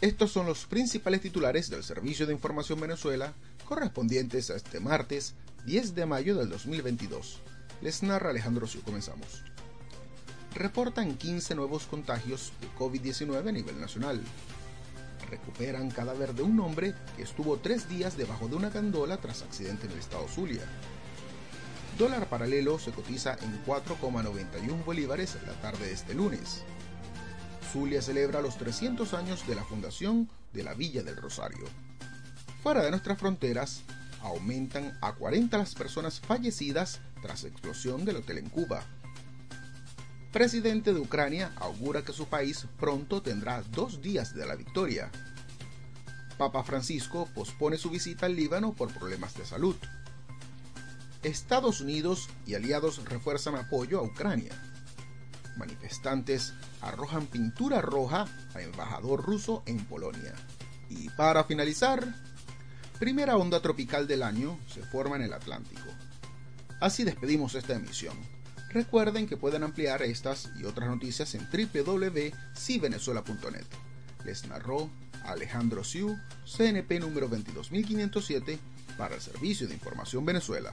Estos son los principales titulares del Servicio de Información Venezuela correspondientes a este martes 10 de mayo del 2022. Les narra Alejandro Siu. Comenzamos. Reportan 15 nuevos contagios de COVID-19 a nivel nacional. Recuperan cadáver de un hombre que estuvo tres días debajo de una gandola tras accidente en el estado Zulia. Dólar paralelo se cotiza en 4,91 bolívares la tarde de este lunes. Zulia celebra los 300 años de la fundación de la Villa del Rosario. Fuera de nuestras fronteras, aumentan a 40 las personas fallecidas tras explosión del hotel en Cuba. Presidente de Ucrania augura que su país pronto tendrá dos días de la victoria. Papa Francisco pospone su visita al Líbano por problemas de salud. Estados Unidos y aliados refuerzan apoyo a Ucrania. Manifestantes arrojan pintura roja a embajador ruso en Polonia. Y para finalizar, primera onda tropical del año se forma en el Atlántico. Así despedimos esta emisión. Recuerden que pueden ampliar estas y otras noticias en www.civenezuela.net. Les narró Alejandro Siu, CNP número 22507, para el Servicio de Información Venezuela.